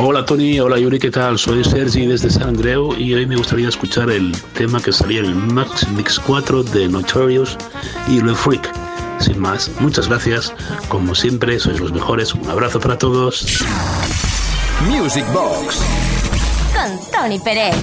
Hola Tony, hola Yuri, ¿qué tal? Soy Sergi desde San Andreu y hoy me gustaría escuchar el tema que salía en el Max Mix 4 de Notorious y Le Freak. Sin más, muchas gracias. Como siempre, sois los mejores. Un abrazo para todos. Music Box con Tony Pérez.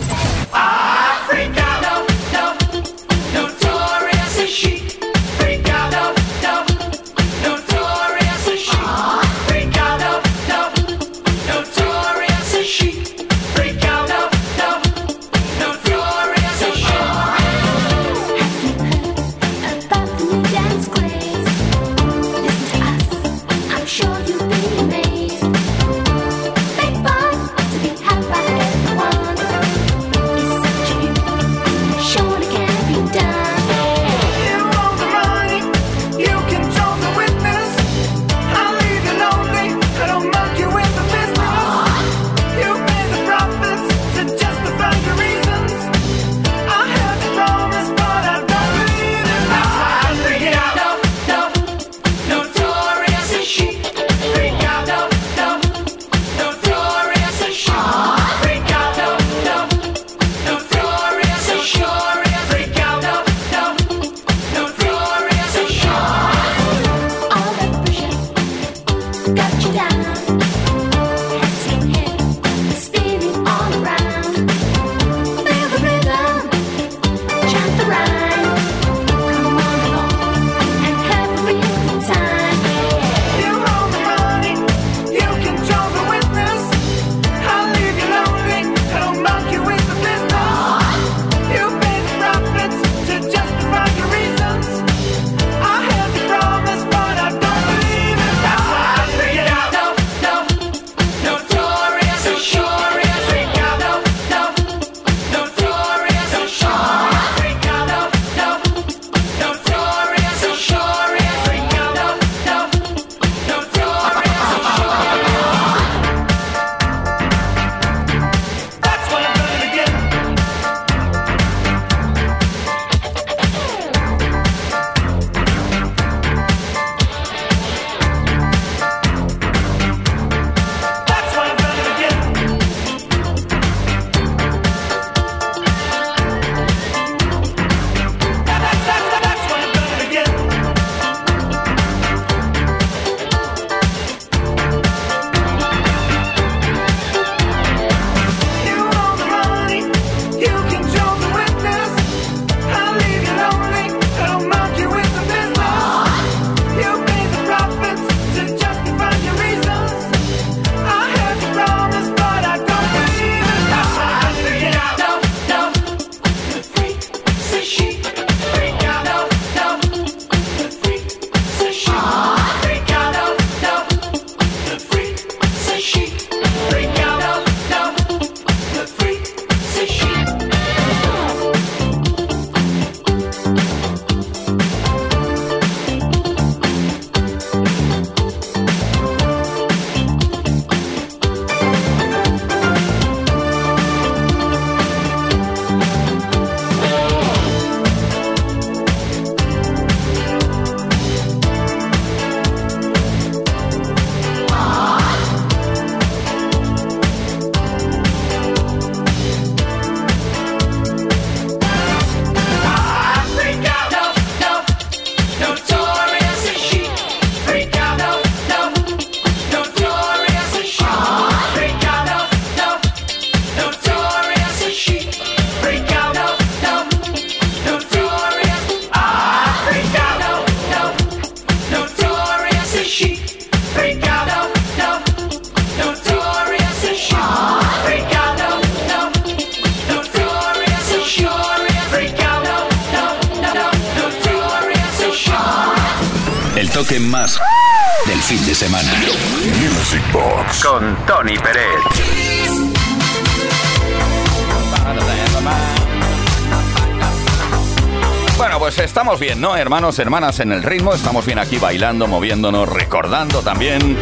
¿no? Hermanos, hermanas, en el ritmo. Estamos bien aquí bailando, moviéndonos, recordando también.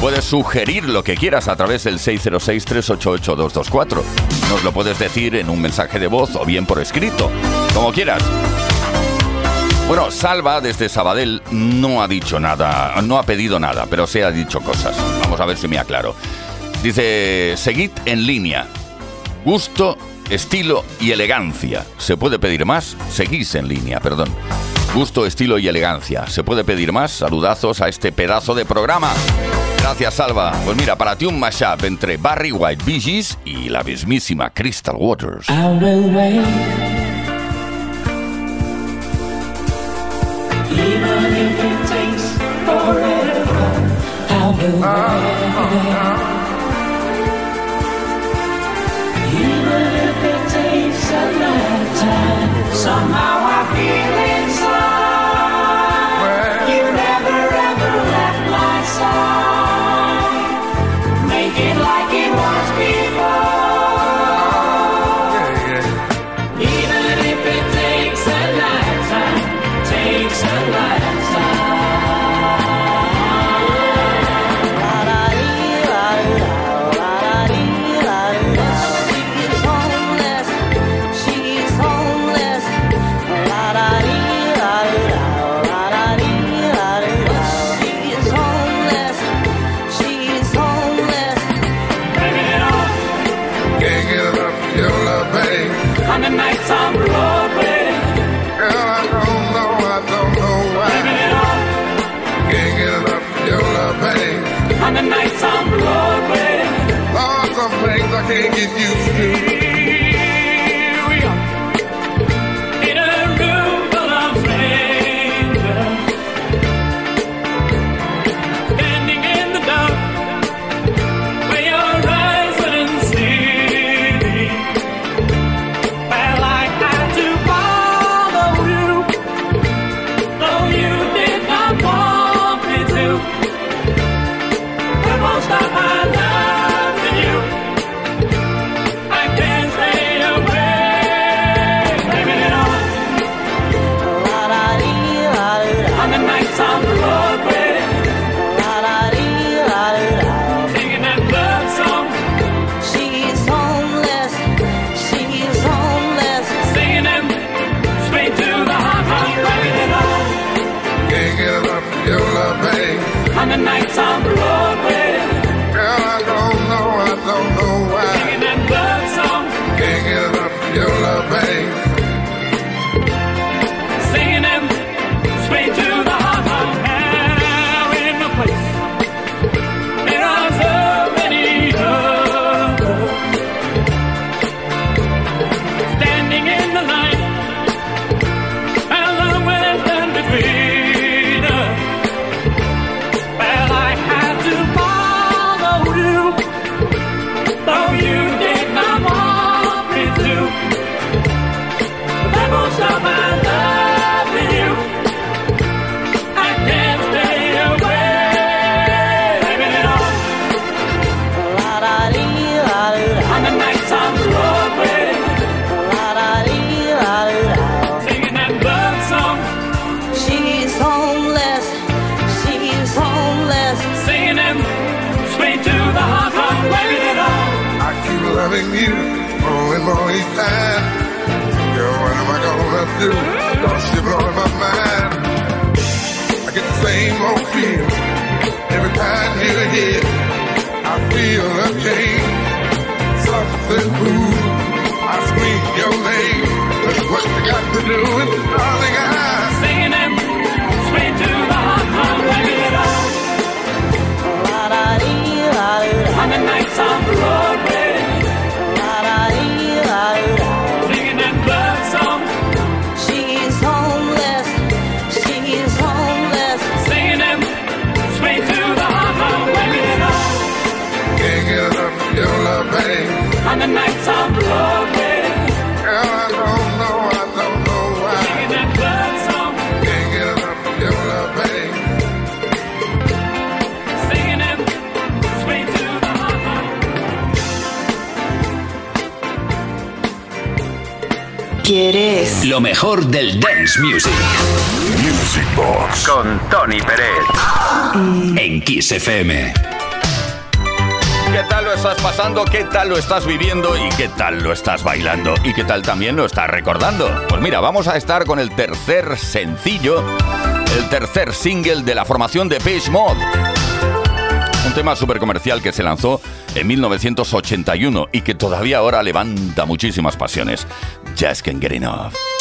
Puedes sugerir lo que quieras a través del 606-388-224. Nos lo puedes decir en un mensaje de voz o bien por escrito, como quieras. Bueno, Salva desde Sabadell no ha dicho nada, no ha pedido nada, pero se ha dicho cosas. Vamos a ver si me aclaro. Dice, seguid en línea. Gusto estilo y elegancia. ¿Se puede pedir más? Seguís en línea, perdón. Gusto, estilo y elegancia. ¿Se puede pedir más? Saludazos a este pedazo de programa. Gracias, Alba. Pues mira, para ti un mashup entre Barry White Bee Gees y la mismísima Crystal Waters. Somehow I feel it. get you. to. on each side. Girl, what am I gonna do? Cause you're my mind. I get the same old feeling every time you're here. I feel a change, something cool. I scream your name. What you got to do, and darling, I singing. quieres. Lo mejor del dance music. Music Box. Con Tony Pérez. Mm. En Kiss FM. ¿Qué tal lo estás pasando? ¿Qué tal lo estás viviendo? ¿Y qué tal lo estás bailando? ¿Y qué tal también lo estás recordando? Pues mira, vamos a estar con el tercer sencillo, el tercer single de la formación de Page Mod. Un tema súper comercial que se lanzó en 1981 y que todavía ahora levanta muchísimas pasiones. Just Can't Get Enough.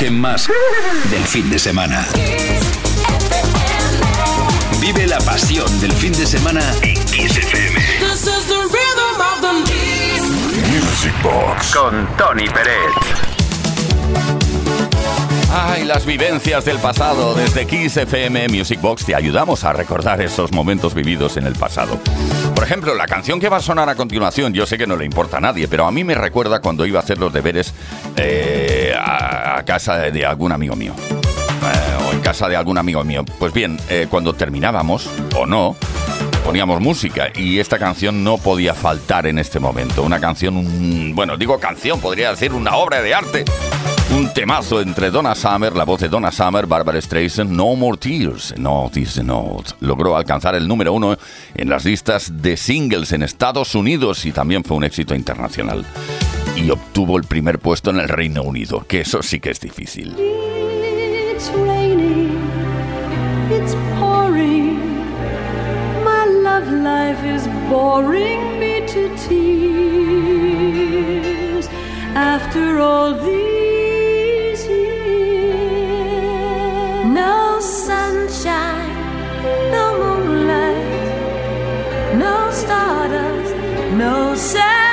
Toque más del fin de semana. Vive la pasión del fin de semana en Kiss FM. This is the rhythm of the Music Box con Tony Pérez. Ay, las vivencias del pasado. Desde Kiss FM Music Box te ayudamos a recordar esos momentos vividos en el pasado. Por ejemplo, la canción que va a sonar a continuación, yo sé que no le importa a nadie, pero a mí me recuerda cuando iba a hacer los deberes eh, a, casa de, de algún amigo mío. Eh, o en casa de algún amigo mío. Pues bien, eh, cuando terminábamos, o no, poníamos música y esta canción no podía faltar en este momento. Una canción, un- bueno, digo canción, podría decir una obra de arte. Un temazo entre Donna Summer, la voz de Donna Summer, Barbara Streisand, No More Tears, No Tears Not. Logró alcanzar el número uno en las listas de singles en Estados Unidos y también fue un éxito internacional. Y obtuvo el primer puesto en el Reino Unido, que eso sí que es difícil. It's raining, it's pouring. My love life is boring me to tears. After all these years, no sunshine, no moonlight, no stardust, no sign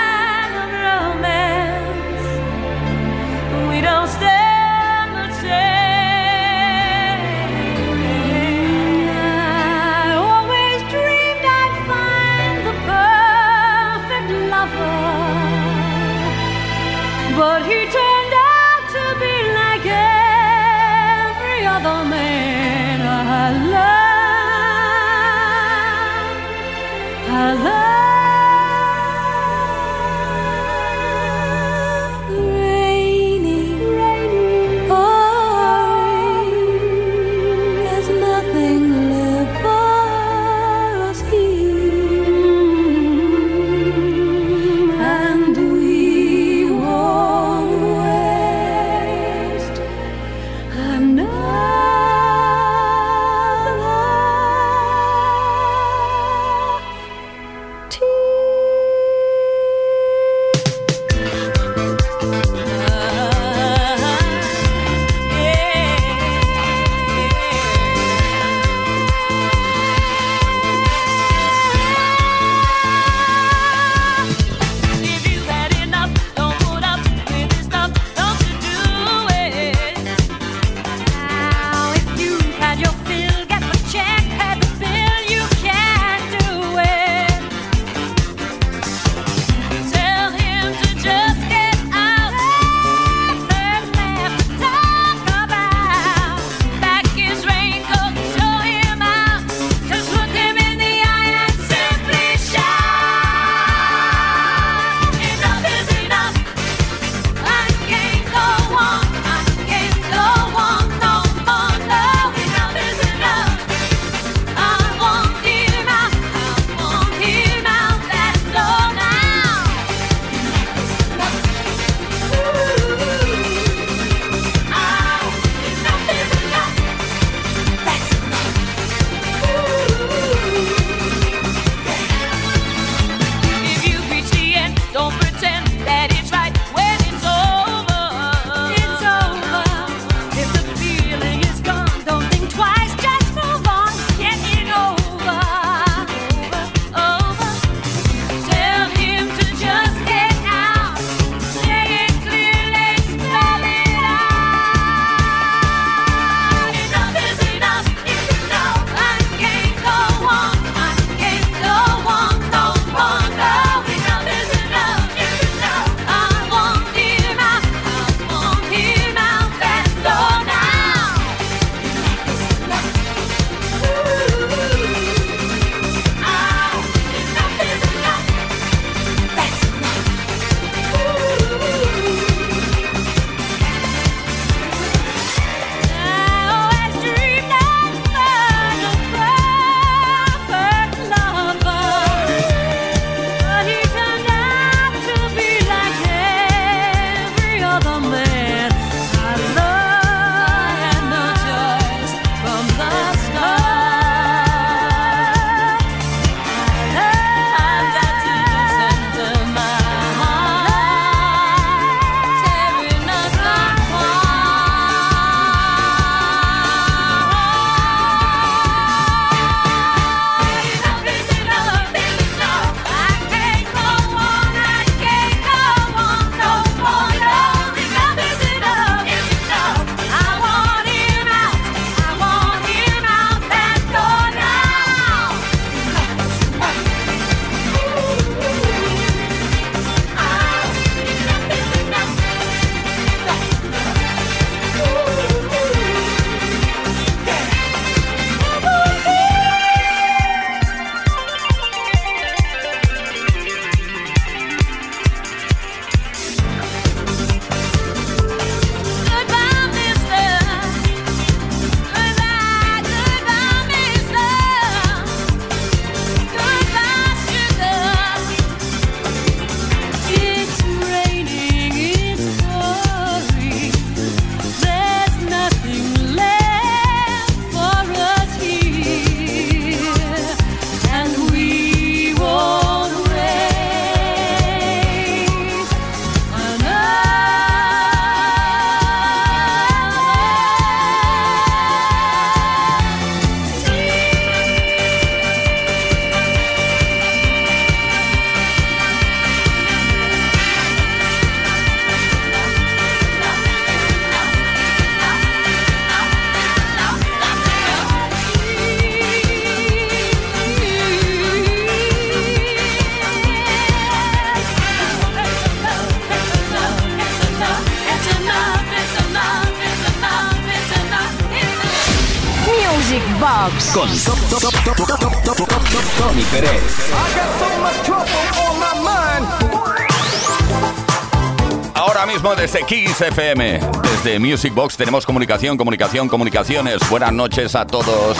Ahora mismo desde Kiss FM, desde Music Box tenemos comunicación, comunicación, comunicaciones. Buenas noches a todos.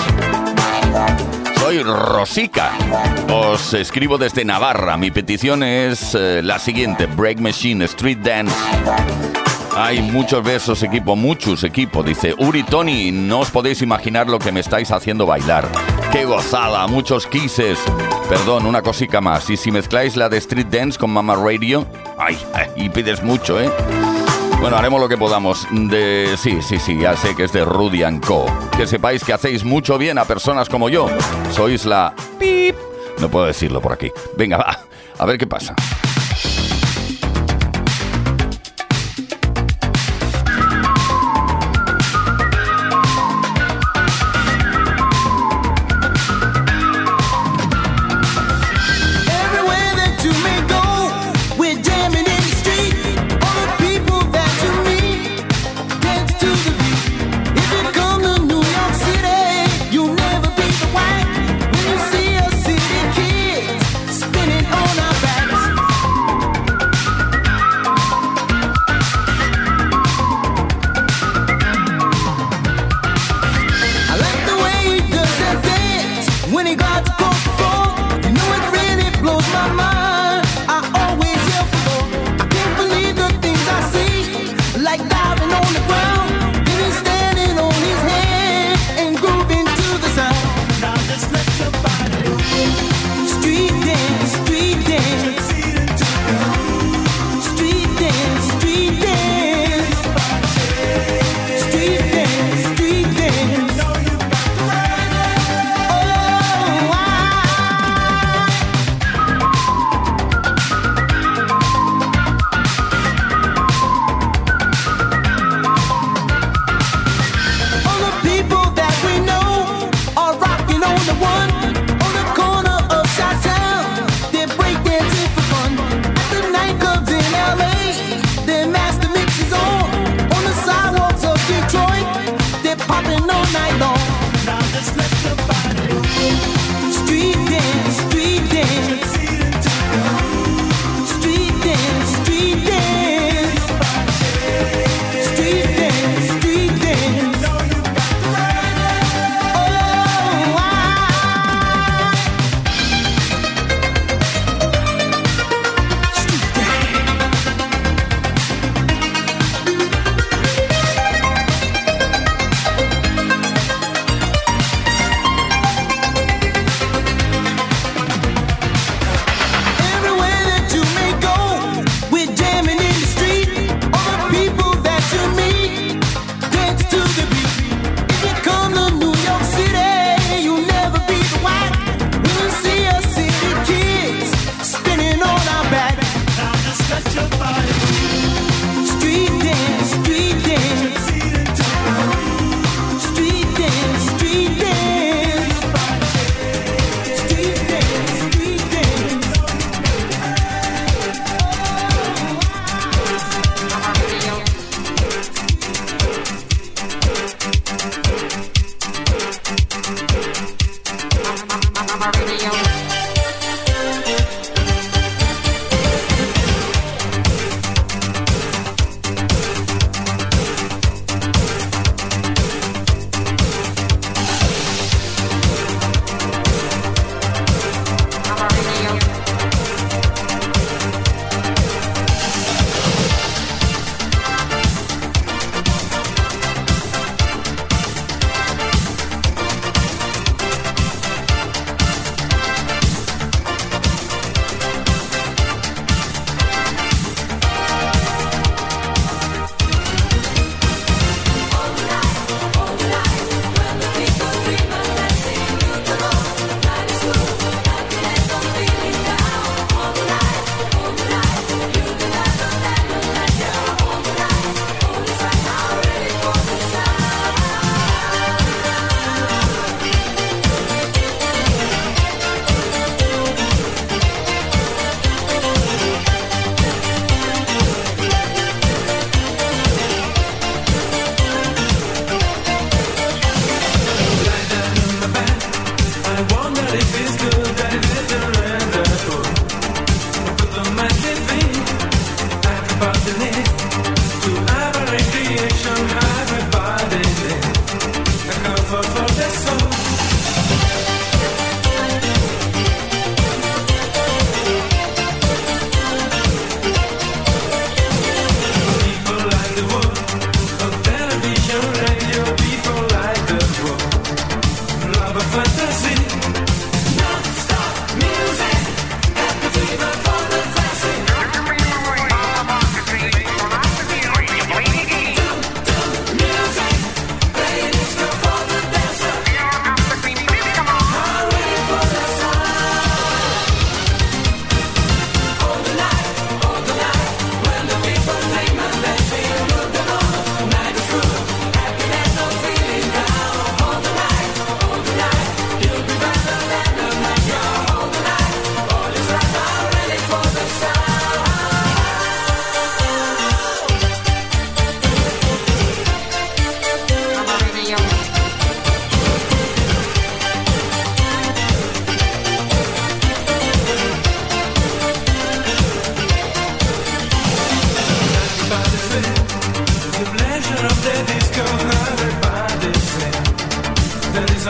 Soy Rosica. Os escribo desde Navarra. Mi petición es eh, la siguiente: Break Machine Street Dance hay muchos besos, equipo, muchos, equipo. Dice Uri Tony, no os podéis imaginar lo que me estáis haciendo bailar. ¡Qué gozada! Muchos kisses. Perdón, una cosica más. Y si mezcláis la de Street Dance con Mama Radio, ¡ay! Y pides mucho, ¿eh? Bueno, haremos lo que podamos. De... Sí, sí, sí, ya sé que es de Rudy Co. Que sepáis que hacéis mucho bien a personas como yo. Sois la... ¡Pip! No puedo decirlo por aquí. Venga, va. A ver qué pasa.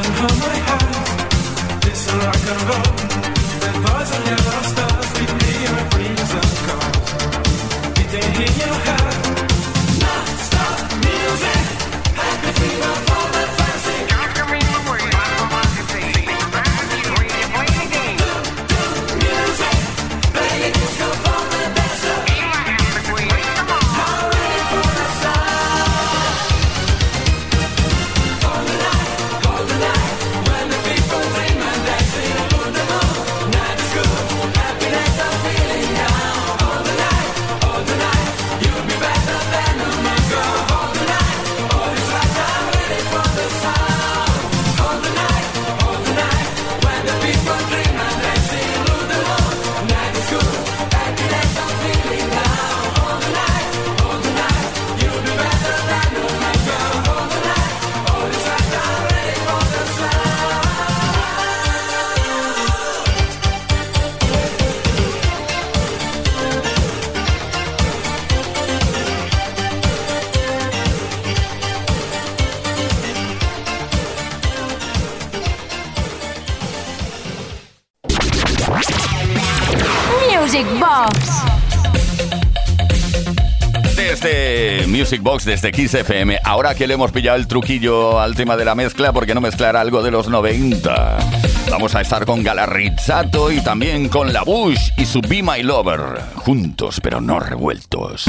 somehow Box desde Kiss FM. Ahora que le hemos pillado el truquillo al tema de la mezcla, porque no mezclar algo de los 90? Vamos a estar con Galarrizzato y también con La Bush y su Be My Lover. Juntos, pero no revueltos.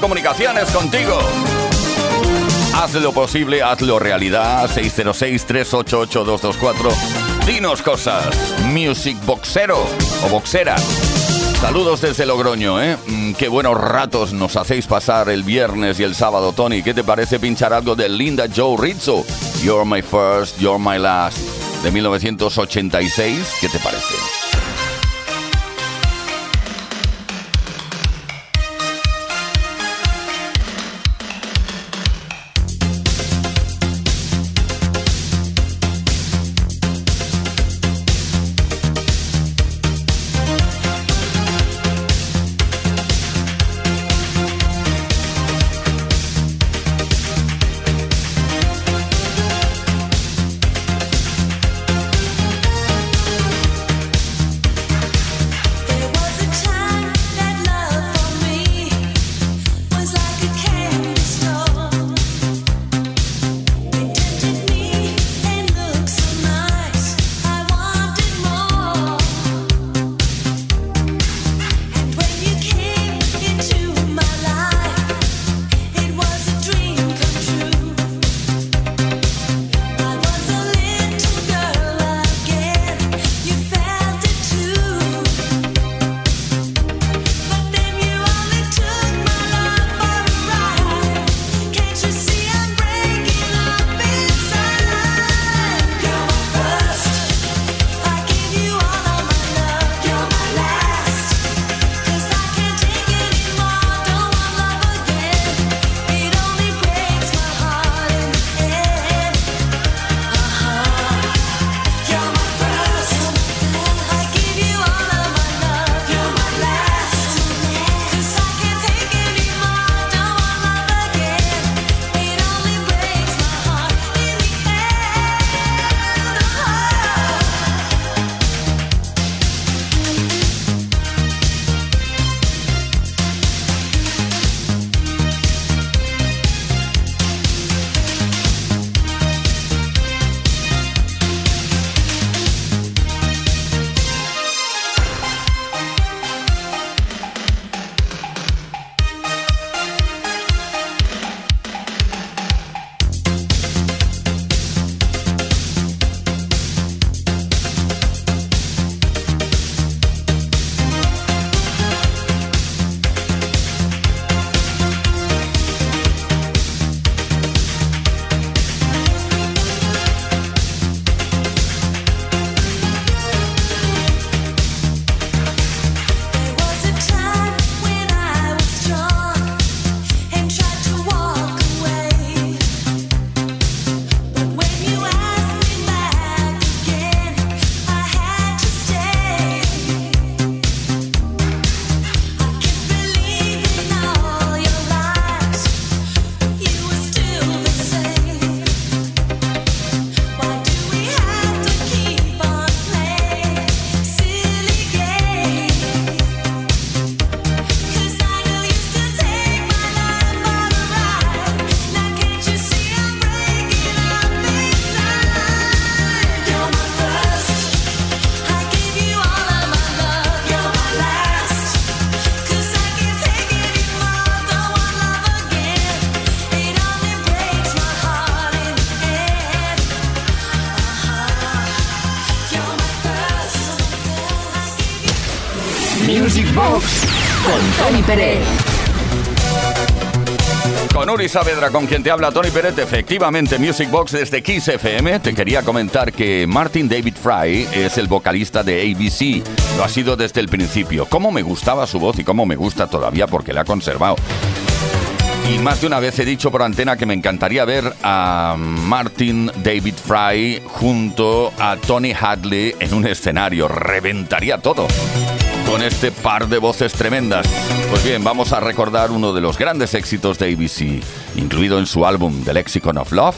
Comunicaciones contigo. Haz lo posible, hazlo realidad. 606-388-224. Dinos cosas. Music Boxero o Boxera. Saludos desde Logroño, ¿eh? Mm, qué buenos ratos nos hacéis pasar el viernes y el sábado, Tony. ¿Qué te parece pinchar algo de Linda Joe Rizzo? You're my first, you're my last. De 1986. ¿Qué te parece? Music Box con Tony Pérez. Con Uri Saavedra, con quien te habla Tony Pérez, efectivamente Music Box desde Kiss FM. Te quería comentar que Martin David Fry es el vocalista de ABC. Lo ha sido desde el principio. Cómo me gustaba su voz y cómo me gusta todavía porque la ha conservado. Y más de una vez he dicho por antena que me encantaría ver a Martin David Fry junto a Tony Hadley en un escenario. Reventaría todo con este par de voces tremendas. Pues bien, vamos a recordar uno de los grandes éxitos de ABC, incluido en su álbum The Lexicon of Love.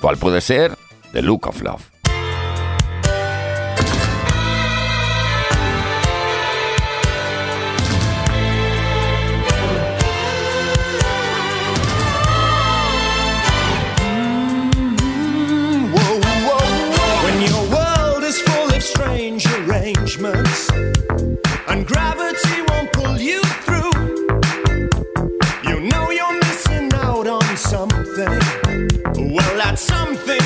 ¿Cuál puede ser? The Look of Love. arrangements and gravity won't pull you through. You know you're missing out on something. Well, that's something.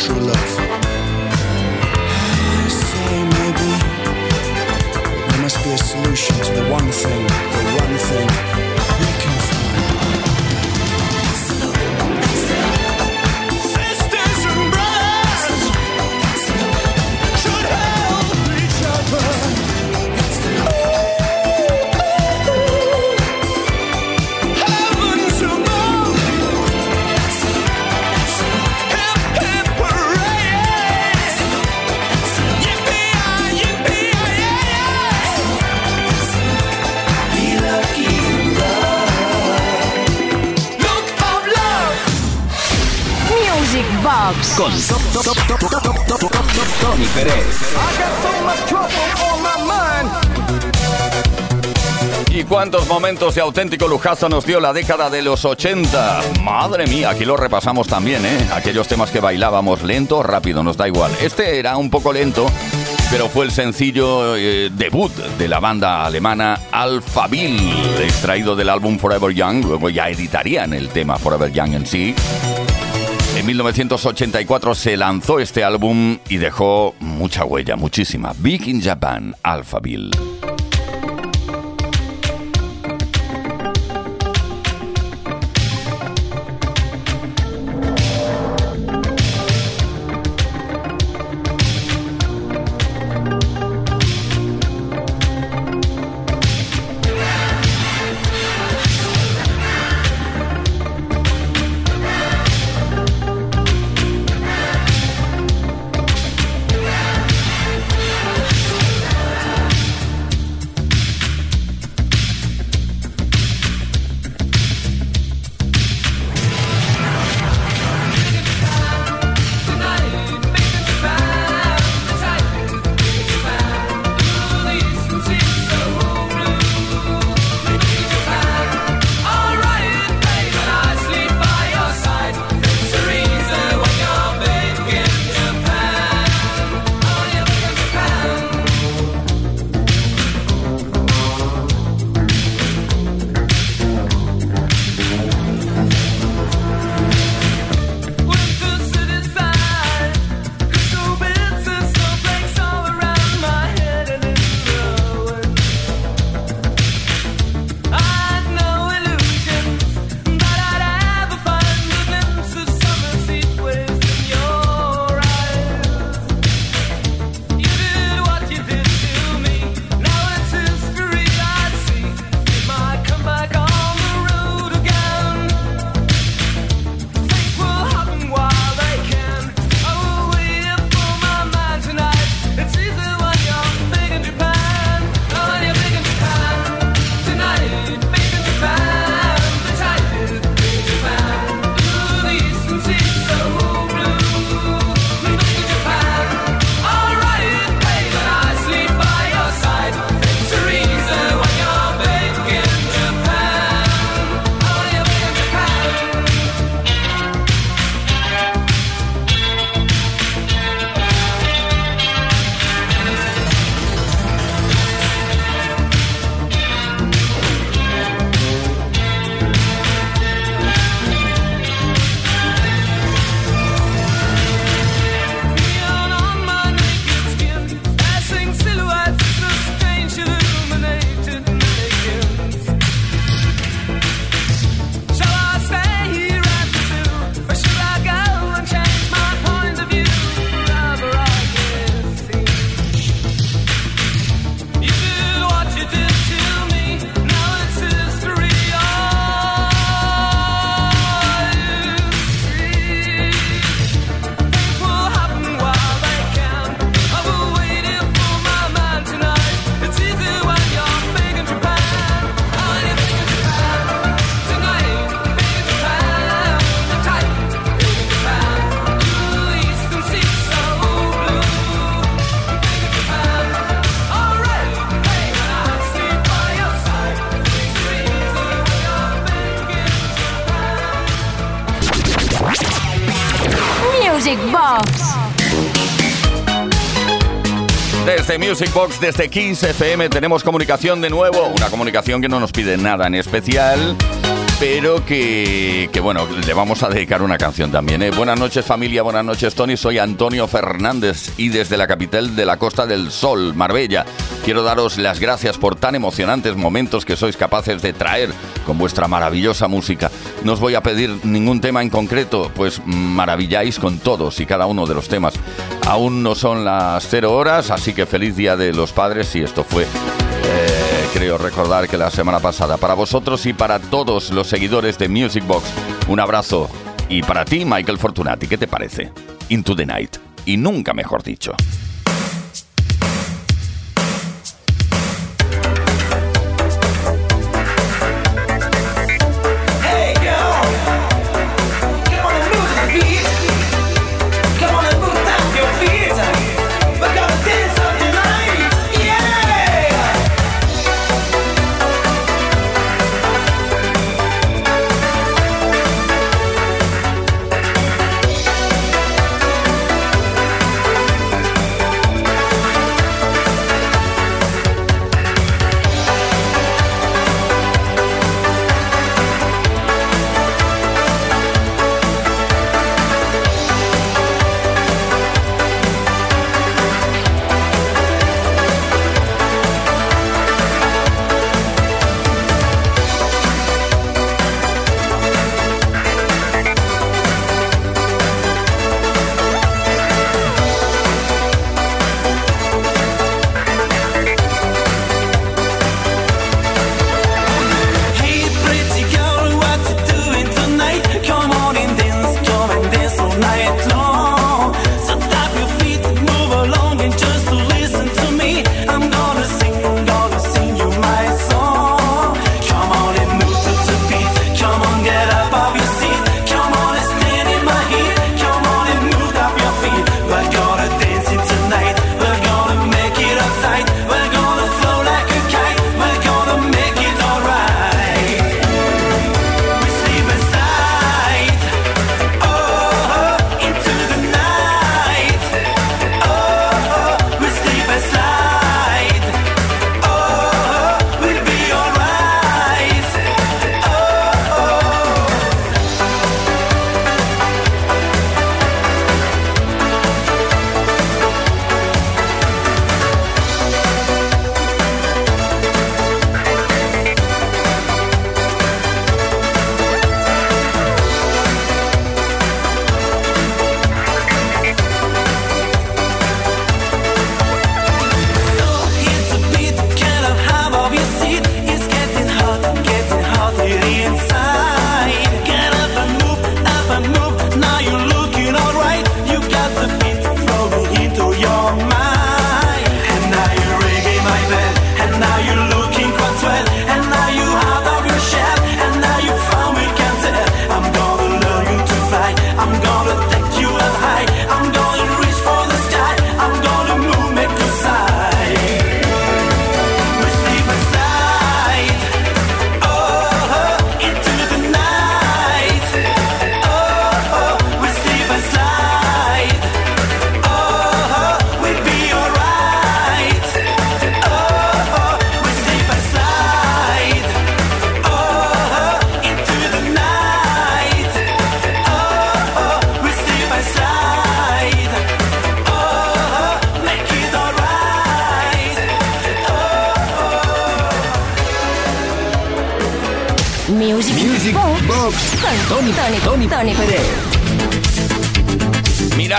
True love. Momentos de auténtico lujazo nos dio la década de los 80? Madre mía, aquí lo repasamos también, ¿eh? Aquellos temas que bailábamos lento o rápido, nos da igual. Este era un poco lento, pero fue el sencillo eh, debut de la banda alemana Alphaville, extraído del álbum Forever Young. Luego ya editarían el tema Forever Young en sí. En 1984 se lanzó este álbum y dejó mucha huella, muchísima. Big in Japan, Alphaville. Music Box, desde Kiss FM, tenemos comunicación de nuevo. Una comunicación que no nos pide nada en especial, pero que, que, bueno, le vamos a dedicar una canción también. ¿eh? Buenas noches, familia. Buenas noches, Tony. Soy Antonio Fernández y desde la capital de la Costa del Sol, Marbella. Quiero daros las gracias por tan emocionantes momentos que sois capaces de traer con vuestra maravillosa música. No os voy a pedir ningún tema en concreto, pues maravilláis con todos y cada uno de los temas. Aún no son las cero horas, así que feliz Día de los Padres y esto fue... creo recordar que la semana pasada. Para vosotros y para todos los seguidores de Music Box, un abrazo. Y para ti, Michael Fortunati, ¿qué te parece? Into the Night. Y nunca mejor dicho.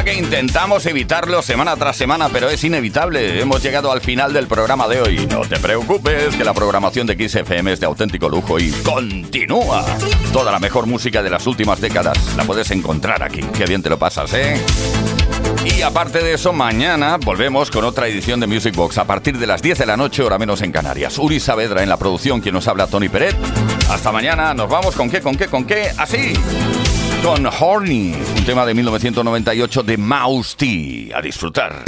Que intentamos evitarlo semana tras semana, pero es inevitable. Hemos llegado al final del programa de hoy. No te preocupes, que la programación de XFM es de auténtico lujo y continúa. Toda la mejor música de las últimas décadas la puedes encontrar aquí. Qué bien te lo pasas, ¿eh? Y aparte de eso, mañana volvemos con otra edición de Music Box a partir de las 10 de la noche, hora menos en Canarias. Uri Saavedra en la producción, quien nos habla Tony Peret. Hasta mañana, nos vamos con qué, con qué, con qué, así. Con Horny, un tema de 1998 de Mouse T. A disfrutar.